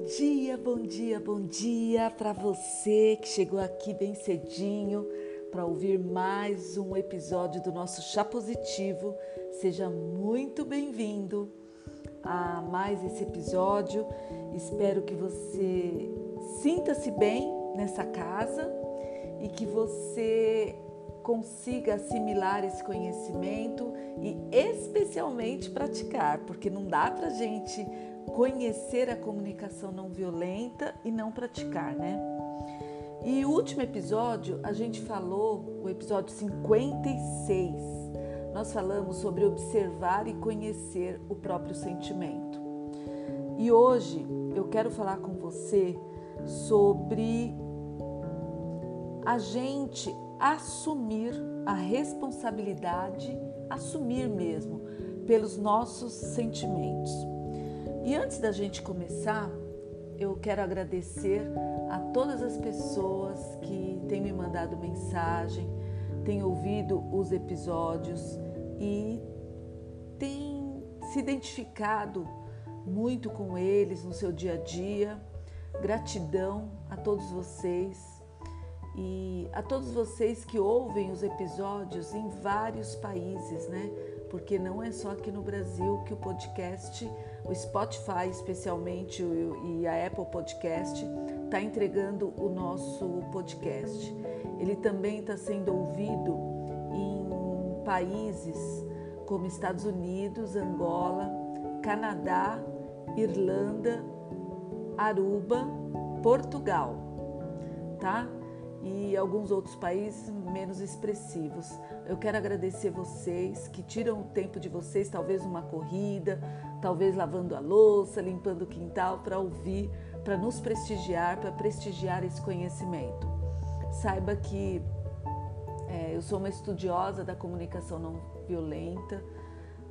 Bom dia, bom dia, bom dia para você que chegou aqui bem cedinho para ouvir mais um episódio do nosso Chá Positivo. Seja muito bem-vindo a mais esse episódio. Espero que você sinta-se bem nessa casa e que você consiga assimilar esse conhecimento e especialmente praticar, porque não dá para gente conhecer a comunicação não violenta e não praticar, né? E o último episódio a gente falou, o episódio 56, nós falamos sobre observar e conhecer o próprio sentimento. E hoje eu quero falar com você sobre a gente assumir a responsabilidade, assumir mesmo, pelos nossos sentimentos. E antes da gente começar, eu quero agradecer a todas as pessoas que têm me mandado mensagem, têm ouvido os episódios e têm se identificado muito com eles no seu dia a dia. Gratidão a todos vocês e a todos vocês que ouvem os episódios em vários países, né? Porque não é só aqui no Brasil que o podcast, o Spotify especialmente e a Apple Podcast está entregando o nosso podcast. Ele também está sendo ouvido em países como Estados Unidos, Angola, Canadá, Irlanda, Aruba, Portugal, tá? E alguns outros países menos expressivos. Eu quero agradecer vocês que tiram o tempo de vocês, talvez uma corrida, talvez lavando a louça, limpando o quintal, para ouvir, para nos prestigiar, para prestigiar esse conhecimento. Saiba que é, eu sou uma estudiosa da comunicação não violenta,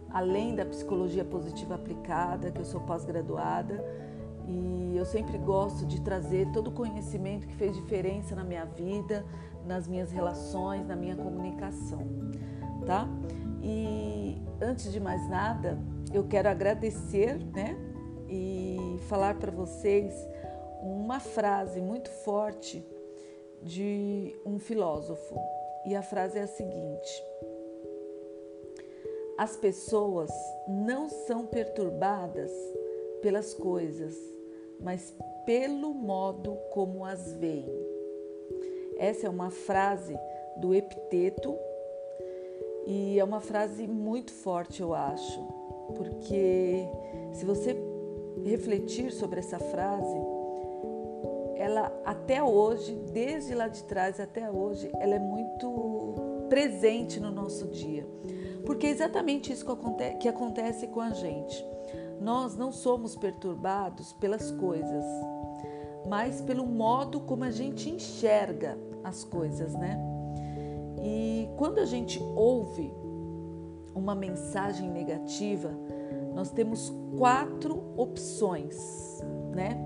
além da psicologia positiva aplicada, que eu sou pós-graduada e eu sempre gosto de trazer todo o conhecimento que fez diferença na minha vida, nas minhas relações, na minha comunicação, tá? E antes de mais nada, eu quero agradecer, né? E falar para vocês uma frase muito forte de um filósofo. E a frase é a seguinte: As pessoas não são perturbadas pelas coisas, mas pelo modo como as veem. Essa é uma frase do Epiteto e é uma frase muito forte, eu acho, porque se você refletir sobre essa frase, ela até hoje, desde lá de trás até hoje, ela é muito presente no nosso dia. Porque é exatamente isso que acontece com a gente. Nós não somos perturbados pelas coisas, mas pelo modo como a gente enxerga as coisas, né? E quando a gente ouve uma mensagem negativa, nós temos quatro opções, né?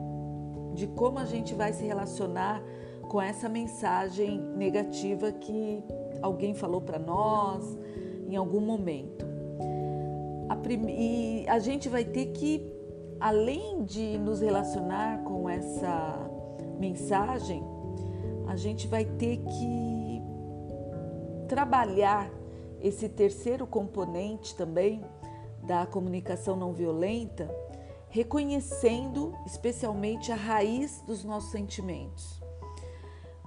De como a gente vai se relacionar com essa mensagem negativa que alguém falou para nós em algum momento. E a gente vai ter que, além de nos relacionar com essa mensagem, a gente vai ter que trabalhar esse terceiro componente também da comunicação não violenta, reconhecendo especialmente a raiz dos nossos sentimentos.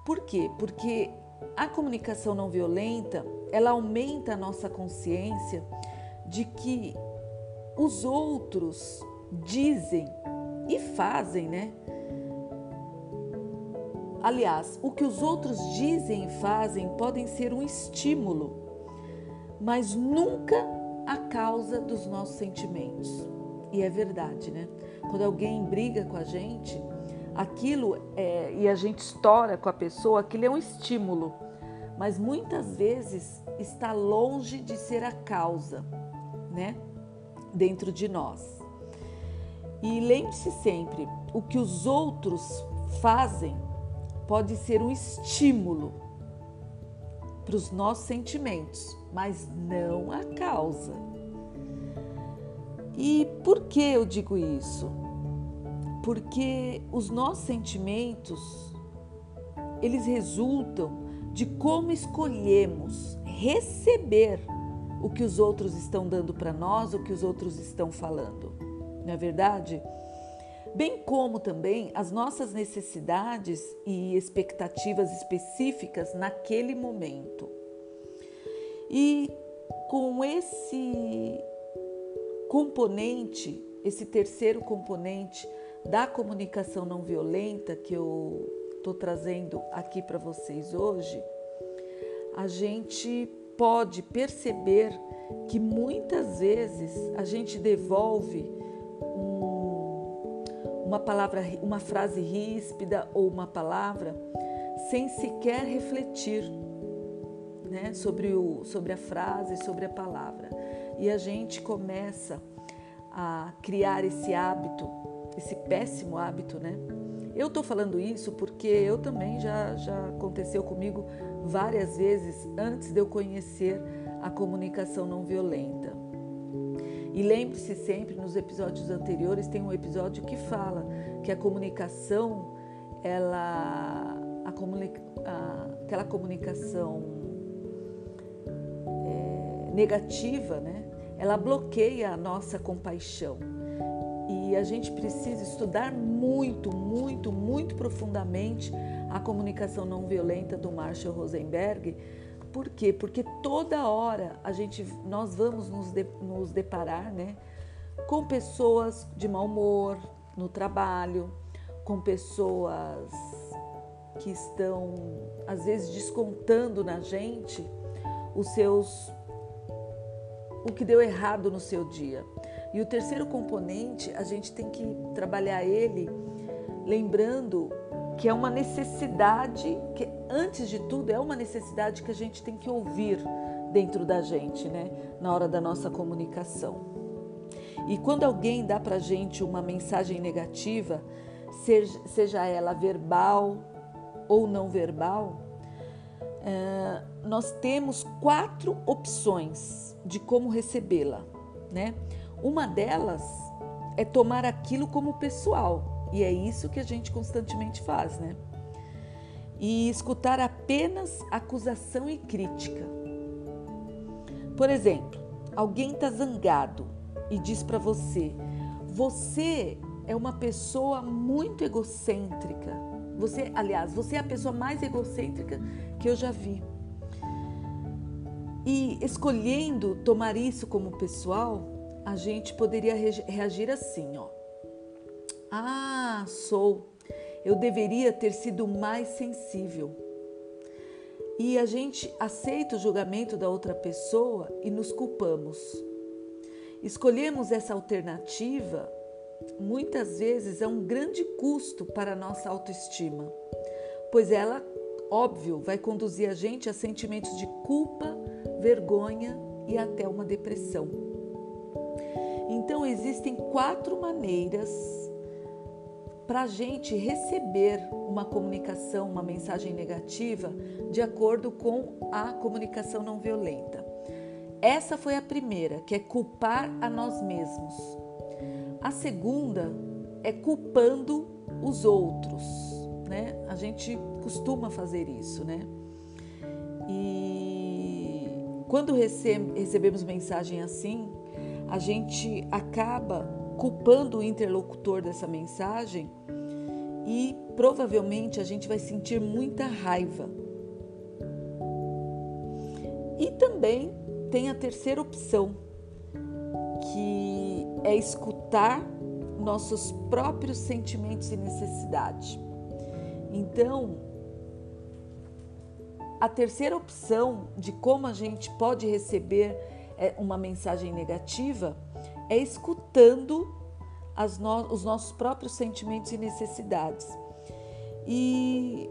Por quê? Porque a comunicação não violenta, ela aumenta a nossa consciência de que os outros dizem e fazem, né? Aliás, o que os outros dizem e fazem podem ser um estímulo, mas nunca a causa dos nossos sentimentos. E é verdade, né? Quando alguém briga com a gente, aquilo é, e a gente estoura com a pessoa, aquilo é um estímulo, mas muitas vezes está longe de ser a causa né? Dentro de nós. E lembre-se sempre: o que os outros fazem pode ser um estímulo para os nossos sentimentos, mas não a causa. E por que eu digo isso? porque os nossos sentimentos eles resultam de como escolhemos receber o que os outros estão dando para nós, o que os outros estão falando. Não é verdade? Bem como também as nossas necessidades e expectativas específicas naquele momento. E com esse componente, esse terceiro componente da comunicação não violenta que eu estou trazendo aqui para vocês hoje, a gente pode perceber que muitas vezes a gente devolve um, uma palavra, uma frase ríspida ou uma palavra sem sequer refletir né, sobre, o, sobre a frase, sobre a palavra. E a gente começa a criar esse hábito, esse péssimo hábito, né? Eu estou falando isso porque eu também já, já aconteceu comigo várias vezes antes de eu conhecer a comunicação não violenta. E lembre-se sempre, nos episódios anteriores, tem um episódio que fala que a comunicação, ela, a comunica, a, aquela comunicação é, negativa, né? Ela bloqueia a nossa compaixão. E a gente precisa estudar muito, muito, muito profundamente a comunicação não violenta do Marshall Rosenberg. Por quê? Porque toda hora a gente, nós vamos nos, de, nos deparar né, com pessoas de mau humor no trabalho, com pessoas que estão, às vezes, descontando na gente os seus o que deu errado no seu dia. E o terceiro componente, a gente tem que trabalhar ele lembrando que é uma necessidade, que antes de tudo é uma necessidade que a gente tem que ouvir dentro da gente, né, na hora da nossa comunicação. E quando alguém dá para gente uma mensagem negativa, seja, seja ela verbal ou não verbal, é, nós temos quatro opções de como recebê-la, né? Uma delas é tomar aquilo como pessoal, e é isso que a gente constantemente faz, né? E escutar apenas acusação e crítica. Por exemplo, alguém está zangado e diz para você: você é uma pessoa muito egocêntrica. Você, aliás, você é a pessoa mais egocêntrica que eu já vi. E escolhendo tomar isso como pessoal, a gente poderia reagir assim, ó. Ah, sou. Eu deveria ter sido mais sensível. E a gente aceita o julgamento da outra pessoa e nos culpamos. Escolhemos essa alternativa muitas vezes é um grande custo para a nossa autoestima, pois ela, óbvio, vai conduzir a gente a sentimentos de culpa, vergonha e até uma depressão. Então, existem quatro maneiras para a gente receber uma comunicação, uma mensagem negativa, de acordo com a comunicação não violenta. Essa foi a primeira, que é culpar a nós mesmos. A segunda é culpando os outros, né? A gente costuma fazer isso, né? E quando recebemos mensagem assim, a gente acaba culpando o interlocutor dessa mensagem e provavelmente a gente vai sentir muita raiva. E também tem a terceira opção, que é escutar nossos próprios sentimentos e necessidades. Então, a terceira opção de como a gente pode receber uma mensagem negativa é escutando no, os nossos próprios sentimentos e necessidades. E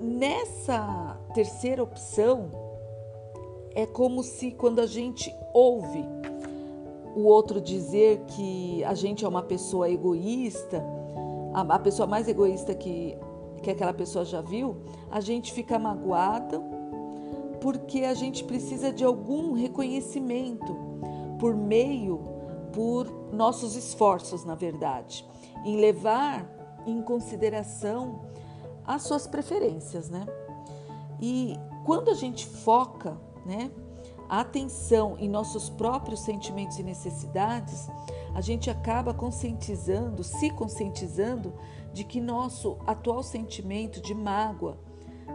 nessa terceira opção, é como se quando a gente ouve o outro dizer que a gente é uma pessoa egoísta, a, pessoa mais egoísta que, que aquela pessoa já viu, a gente fica magoada porque a gente precisa de algum reconhecimento por meio por nossos esforços, na verdade. em levar em consideração as suas preferências, né? E quando a gente foca, né, a atenção em nossos próprios sentimentos e necessidades, a gente acaba conscientizando, se conscientizando de que nosso atual sentimento de mágoa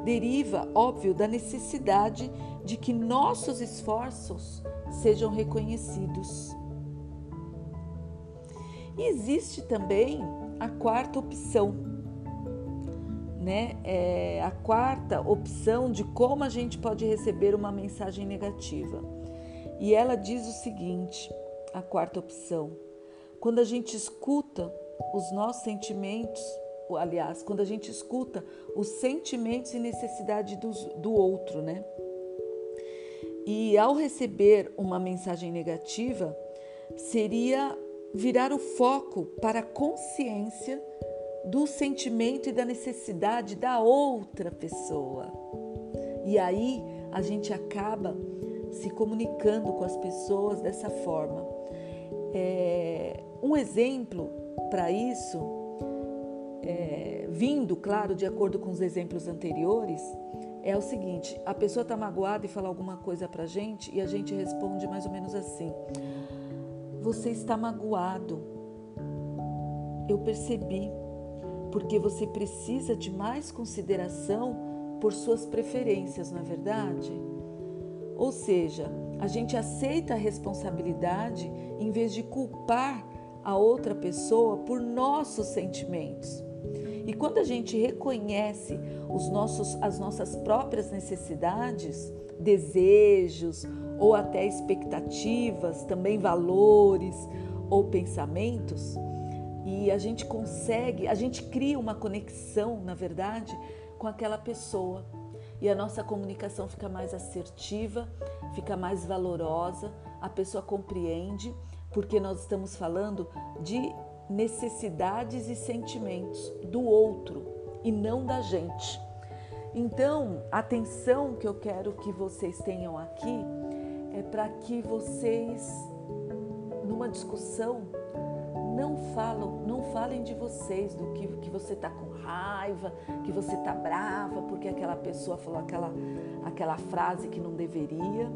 deriva, óbvio, da necessidade de que nossos esforços sejam reconhecidos. E existe também a quarta opção, né? É a quarta opção de como a gente pode receber uma mensagem negativa. E ela diz o seguinte: a quarta opção, quando a gente escuta os nossos sentimentos, aliás, quando a gente escuta os sentimentos e necessidade do, do outro, né? E ao receber uma mensagem negativa, seria virar o foco para a consciência do sentimento e da necessidade da outra pessoa. E aí a gente acaba se comunicando com as pessoas dessa forma. É, um exemplo para isso, é, vindo, claro, de acordo com os exemplos anteriores, é o seguinte: a pessoa está magoada e fala alguma coisa para gente e a gente responde mais ou menos assim: Você está magoado. Eu percebi, porque você precisa de mais consideração por suas preferências, não é verdade? Ou seja, a gente aceita a responsabilidade em vez de culpar a outra pessoa por nossos sentimentos. E quando a gente reconhece os nossos, as nossas próprias necessidades, desejos ou até expectativas, também valores ou pensamentos, e a gente consegue, a gente cria uma conexão, na verdade, com aquela pessoa. E a nossa comunicação fica mais assertiva, fica mais valorosa, a pessoa compreende, porque nós estamos falando de necessidades e sentimentos do outro e não da gente. Então, a atenção que eu quero que vocês tenham aqui é para que vocês, numa discussão, não falam, não falem de vocês, do que, que você está com raiva, que você está brava porque aquela pessoa falou aquela, aquela frase que não deveria.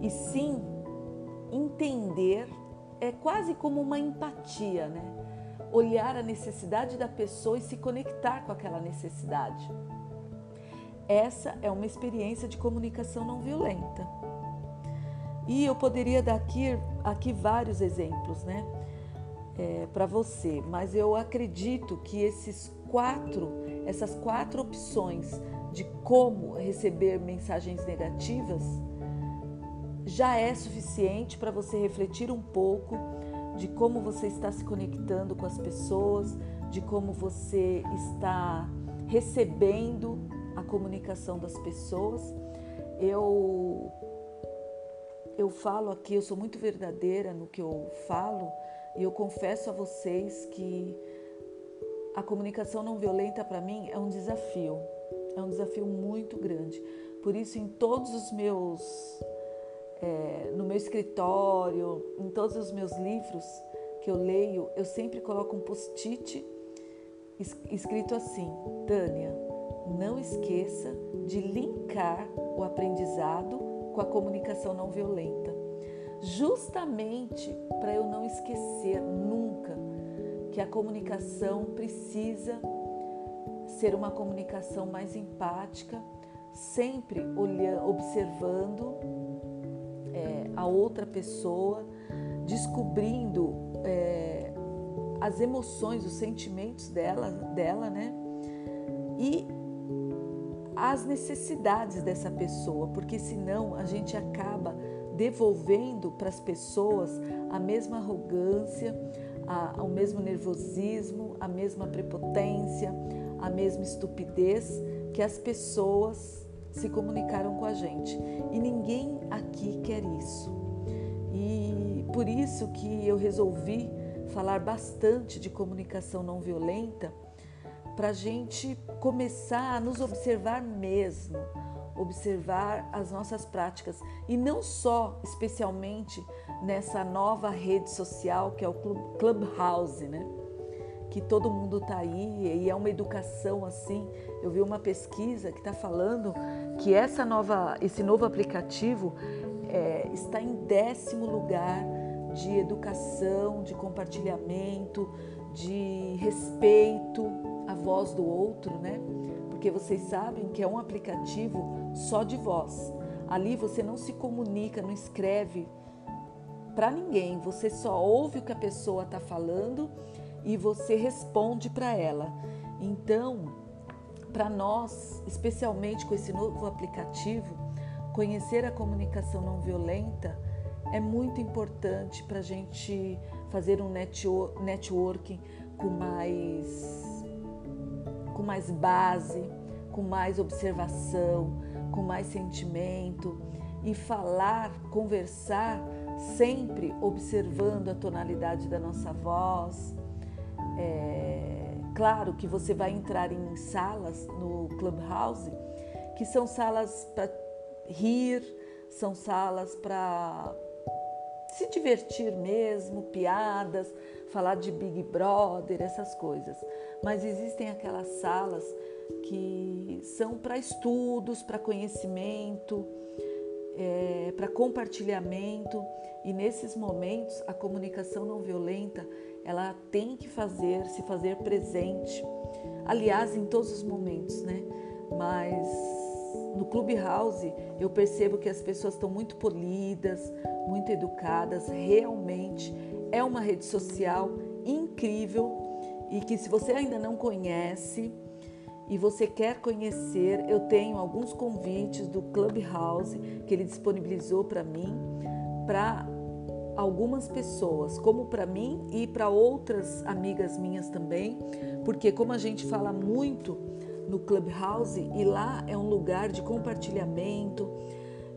E sim entender é quase como uma empatia, né? Olhar a necessidade da pessoa e se conectar com aquela necessidade. Essa é uma experiência de comunicação não violenta. E eu poderia dar aqui, aqui vários exemplos, né? É, para você, mas eu acredito que esses quatro, essas quatro opções de como receber mensagens negativas já é suficiente para você refletir um pouco de como você está se conectando com as pessoas, de como você está recebendo a comunicação das pessoas. Eu eu falo aqui, eu sou muito verdadeira no que eu falo e eu confesso a vocês que a comunicação não violenta para mim é um desafio, é um desafio muito grande. Por isso, em todos os meus escritório, em todos os meus livros que eu leio, eu sempre coloco um post-it escrito assim: Tânia, não esqueça de linkar o aprendizado com a comunicação não violenta. Justamente para eu não esquecer nunca que a comunicação precisa ser uma comunicação mais empática, sempre olhando, observando a outra pessoa, descobrindo é, as emoções, os sentimentos dela, dela, né? E as necessidades dessa pessoa, porque senão a gente acaba devolvendo para as pessoas a mesma arrogância, a, o mesmo nervosismo, a mesma prepotência, a mesma estupidez que as pessoas se comunicaram com a gente. E ninguém aqui quer isso. E por isso que eu resolvi falar bastante de comunicação não violenta para a gente começar a nos observar mesmo, observar as nossas práticas e não só, especialmente nessa nova rede social que é o Clubhouse, né? Que todo mundo está aí e é uma educação assim. Eu vi uma pesquisa que está falando que essa nova, esse novo aplicativo é, está em décimo lugar de educação, de compartilhamento, de respeito à voz do outro, né? Porque vocês sabem que é um aplicativo só de voz. Ali você não se comunica, não escreve para ninguém, você só ouve o que a pessoa está falando e você responde para ela. Então, para nós, especialmente com esse novo aplicativo, conhecer a comunicação não violenta é muito importante para a gente fazer um networking com mais, com mais base, com mais observação, com mais sentimento e falar, conversar sempre observando a tonalidade da nossa voz. É, claro que você vai entrar em salas no Clubhouse que são salas para rir, são salas para se divertir mesmo, piadas, falar de Big Brother, essas coisas. Mas existem aquelas salas que são para estudos, para conhecimento, é, para compartilhamento e nesses momentos a comunicação não violenta ela tem que fazer, se fazer presente. Aliás, em todos os momentos, né? Mas no Clubhouse eu percebo que as pessoas estão muito polidas, muito educadas, realmente é uma rede social incrível e que se você ainda não conhece e você quer conhecer, eu tenho alguns convites do Clubhouse que ele disponibilizou para mim para algumas pessoas, como para mim e para outras amigas minhas também, porque como a gente fala muito no Clubhouse e lá é um lugar de compartilhamento,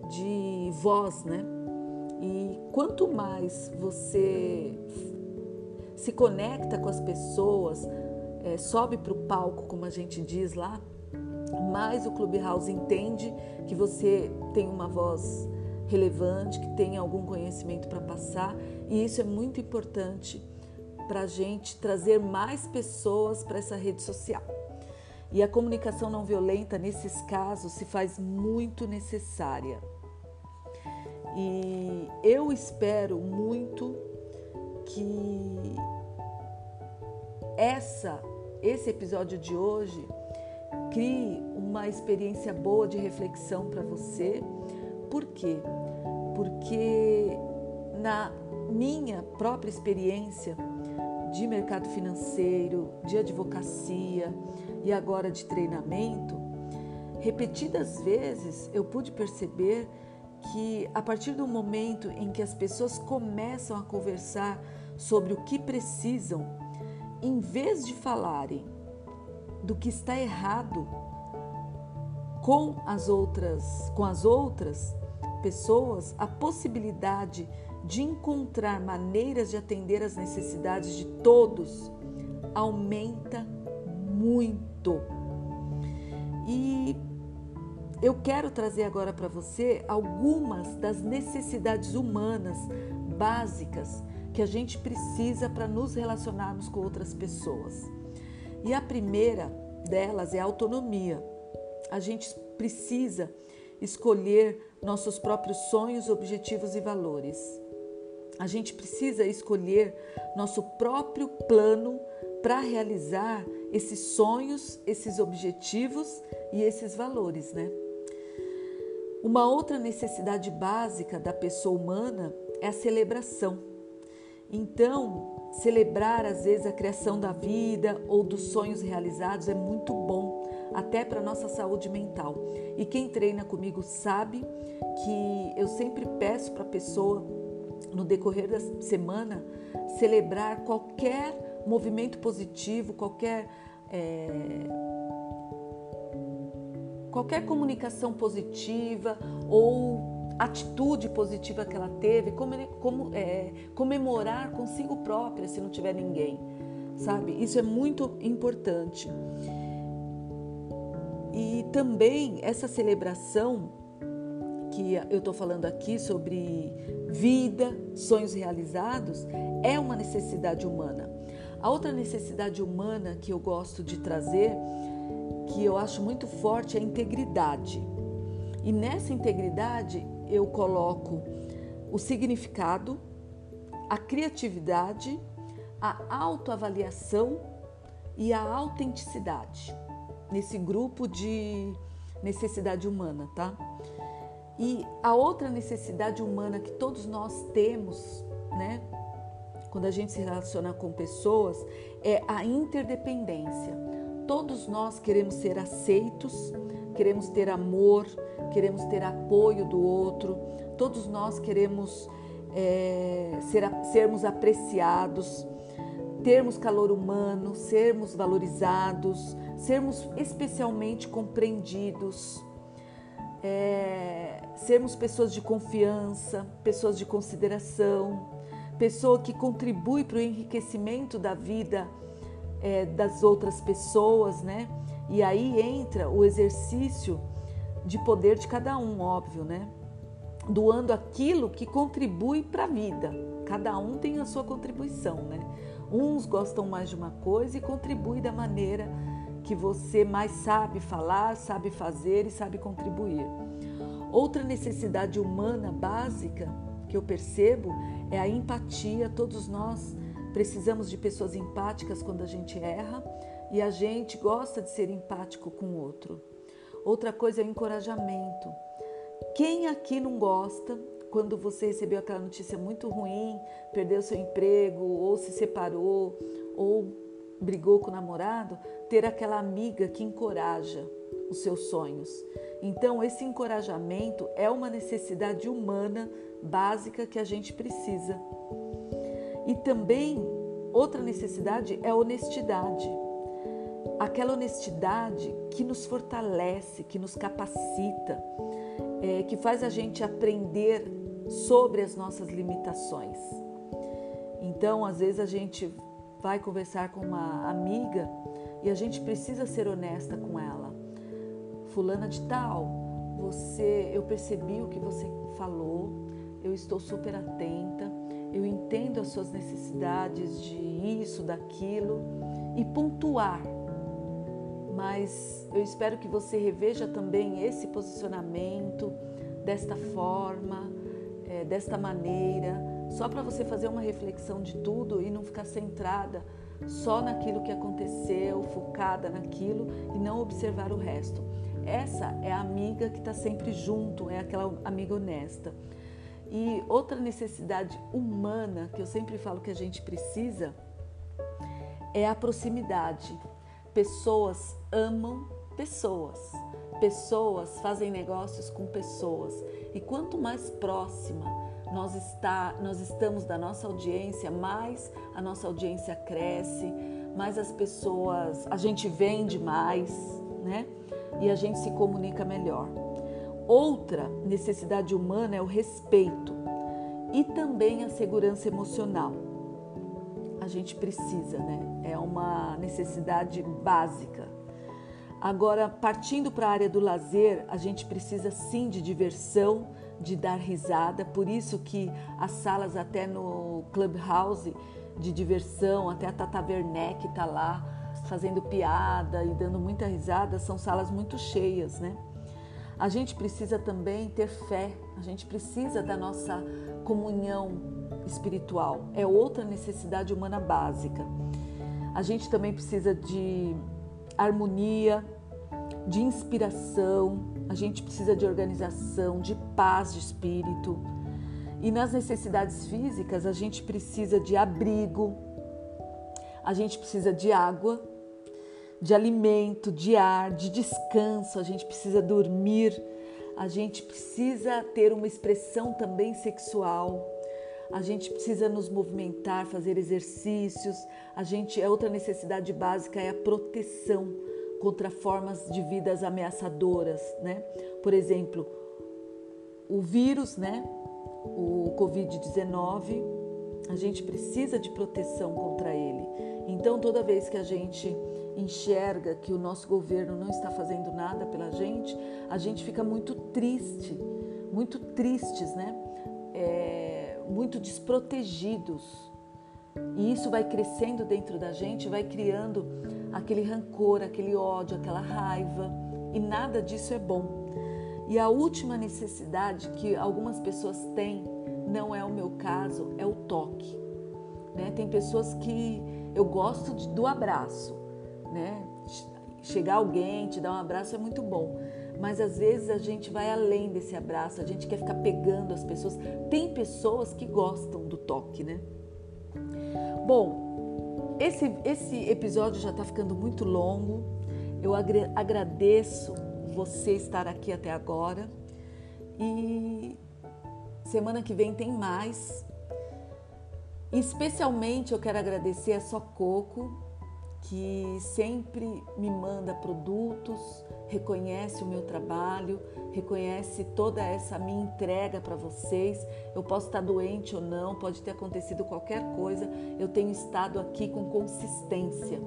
de voz, né? E quanto mais você se conecta com as pessoas, é, sobe para o palco, como a gente diz lá, mais o Clubhouse entende que você tem uma voz relevante, que tem algum conhecimento para passar, e isso é muito importante para a gente trazer mais pessoas para essa rede social. E a comunicação não violenta, nesses casos, se faz muito necessária. E eu espero muito que essa, esse episódio de hoje crie uma experiência boa de reflexão para você. Por quê? Porque na minha própria experiência de mercado financeiro, de advocacia, e agora de treinamento, repetidas vezes eu pude perceber que a partir do momento em que as pessoas começam a conversar sobre o que precisam, em vez de falarem do que está errado com as outras, com as outras pessoas, a possibilidade de encontrar maneiras de atender às necessidades de todos aumenta muito. E eu quero trazer agora para você algumas das necessidades humanas básicas que a gente precisa para nos relacionarmos com outras pessoas. E a primeira delas é a autonomia. A gente precisa escolher nossos próprios sonhos, objetivos e valores. A gente precisa escolher nosso próprio plano para realizar esses sonhos, esses objetivos e esses valores, né? Uma outra necessidade básica da pessoa humana é a celebração. Então, celebrar às vezes a criação da vida ou dos sonhos realizados é muito bom, até para nossa saúde mental. E quem treina comigo sabe que eu sempre peço para a pessoa no decorrer da semana celebrar qualquer movimento positivo, qualquer é, qualquer comunicação positiva ou atitude positiva que ela teve, como, como é, comemorar consigo própria se não tiver ninguém, sabe? Isso é muito importante. E também essa celebração que eu estou falando aqui sobre vida, sonhos realizados, é uma necessidade humana. A outra necessidade humana que eu gosto de trazer, que eu acho muito forte, é a integridade. E nessa integridade eu coloco o significado, a criatividade, a autoavaliação e a autenticidade nesse grupo de necessidade humana, tá? E a outra necessidade humana que todos nós temos, né, quando a gente se relaciona com pessoas, é a interdependência. Todos nós queremos ser aceitos, queremos ter amor, queremos ter apoio do outro, todos nós queremos é, ser, sermos apreciados, termos calor humano, sermos valorizados, sermos especialmente compreendidos, é, sermos pessoas de confiança, pessoas de consideração, pessoa que contribui para o enriquecimento da vida é, das outras pessoas, né? E aí entra o exercício de poder de cada um, óbvio, né? Doando aquilo que contribui para a vida. Cada um tem a sua contribuição, né? Uns gostam mais de uma coisa e contribui da maneira que você mais sabe falar, sabe fazer e sabe contribuir. Outra necessidade humana básica que eu percebo é a empatia. Todos nós precisamos de pessoas empáticas quando a gente erra e a gente gosta de ser empático com o outro. Outra coisa é o encorajamento. Quem aqui não gosta quando você recebeu aquela notícia muito ruim, perdeu seu emprego, ou se separou, ou brigou com o namorado, ter aquela amiga que encoraja os seus sonhos. Então, esse encorajamento é uma necessidade humana básica que a gente precisa. E também outra necessidade é honestidade. Aquela honestidade que nos fortalece, que nos capacita, é, que faz a gente aprender sobre as nossas limitações. Então, às vezes a gente vai conversar com uma amiga e a gente precisa ser honesta com ela. Fulana de tal, você, eu percebi o que você falou, eu estou super atenta, eu entendo as suas necessidades de isso, daquilo e pontuar. Mas eu espero que você reveja também esse posicionamento desta forma, desta maneira só para você fazer uma reflexão de tudo e não ficar centrada só naquilo que aconteceu, focada naquilo e não observar o resto. Essa é a amiga que está sempre junto, é aquela amiga honesta. E outra necessidade humana que eu sempre falo que a gente precisa é a proximidade. Pessoas amam pessoas. Pessoas fazem negócios com pessoas. E quanto mais próxima, nós, está, nós estamos da nossa audiência, mais a nossa audiência cresce, mais as pessoas, a gente vende mais, né? E a gente se comunica melhor. Outra necessidade humana é o respeito e também a segurança emocional. A gente precisa, né? É uma necessidade básica. Agora, partindo para a área do lazer, a gente precisa sim de diversão, de dar risada, por isso que as salas até no Clubhouse de diversão, até a Tata Werneck está lá fazendo piada e dando muita risada, são salas muito cheias, né? A gente precisa também ter fé, a gente precisa da nossa comunhão espiritual, é outra necessidade humana básica. A gente também precisa de harmonia, de inspiração, a gente precisa de organização, de paz de espírito. E nas necessidades físicas, a gente precisa de abrigo, a gente precisa de água, de alimento, de ar, de descanso, a gente precisa dormir, a gente precisa ter uma expressão também sexual. A gente precisa nos movimentar, fazer exercícios. A gente é outra necessidade básica é a proteção contra formas de vidas ameaçadoras, né? Por exemplo, o vírus, né? O Covid-19, a gente precisa de proteção contra ele. Então, toda vez que a gente enxerga que o nosso governo não está fazendo nada pela gente, a gente fica muito triste, muito tristes, né? É, muito desprotegidos. E isso vai crescendo dentro da gente, vai criando aquele rancor, aquele ódio, aquela raiva, e nada disso é bom. E a última necessidade que algumas pessoas têm, não é o meu caso, é o toque. Né? Tem pessoas que eu gosto de, do abraço, né? Chegar alguém, te dar um abraço é muito bom, mas às vezes a gente vai além desse abraço, a gente quer ficar pegando as pessoas. Tem pessoas que gostam do toque, né? Bom, esse, esse episódio já está ficando muito longo. Eu agradeço você estar aqui até agora e semana que vem tem mais. Especialmente eu quero agradecer a Sococo, que sempre me manda produtos, reconhece o meu trabalho, reconhece toda essa minha entrega para vocês. Eu posso estar doente ou não, pode ter acontecido qualquer coisa, eu tenho estado aqui com consistência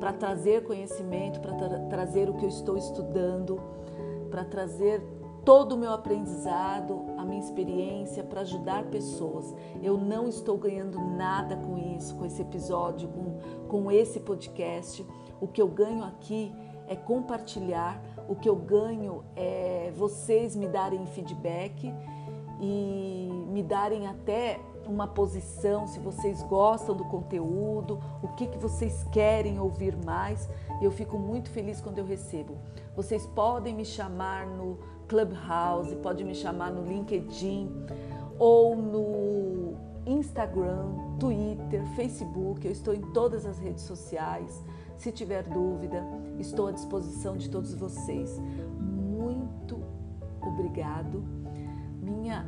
para trazer conhecimento, para tra trazer o que eu estou estudando, para trazer todo o meu aprendizado, a minha experiência para ajudar pessoas. Eu não estou ganhando nada com isso, com esse episódio, com, com esse podcast. O que eu ganho aqui é compartilhar, o que eu ganho é vocês me darem feedback e me darem até uma posição, se vocês gostam do conteúdo, o que, que vocês querem ouvir mais. Eu fico muito feliz quando eu recebo. Vocês podem me chamar no Clubhouse, pode me chamar no LinkedIn ou no Instagram, Twitter, Facebook. Eu estou em todas as redes sociais. Se tiver dúvida, estou à disposição de todos vocês. Muito obrigado. Minha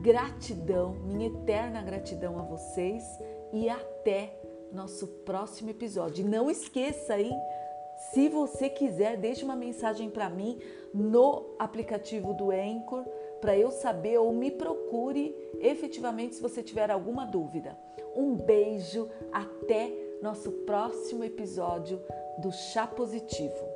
gratidão, minha eterna gratidão a vocês e até nosso próximo episódio. Não esqueça, hein? Se você quiser, deixe uma mensagem para mim no aplicativo do Anchor para eu saber ou me procure efetivamente se você tiver alguma dúvida. Um beijo, até nosso próximo episódio do Chá Positivo.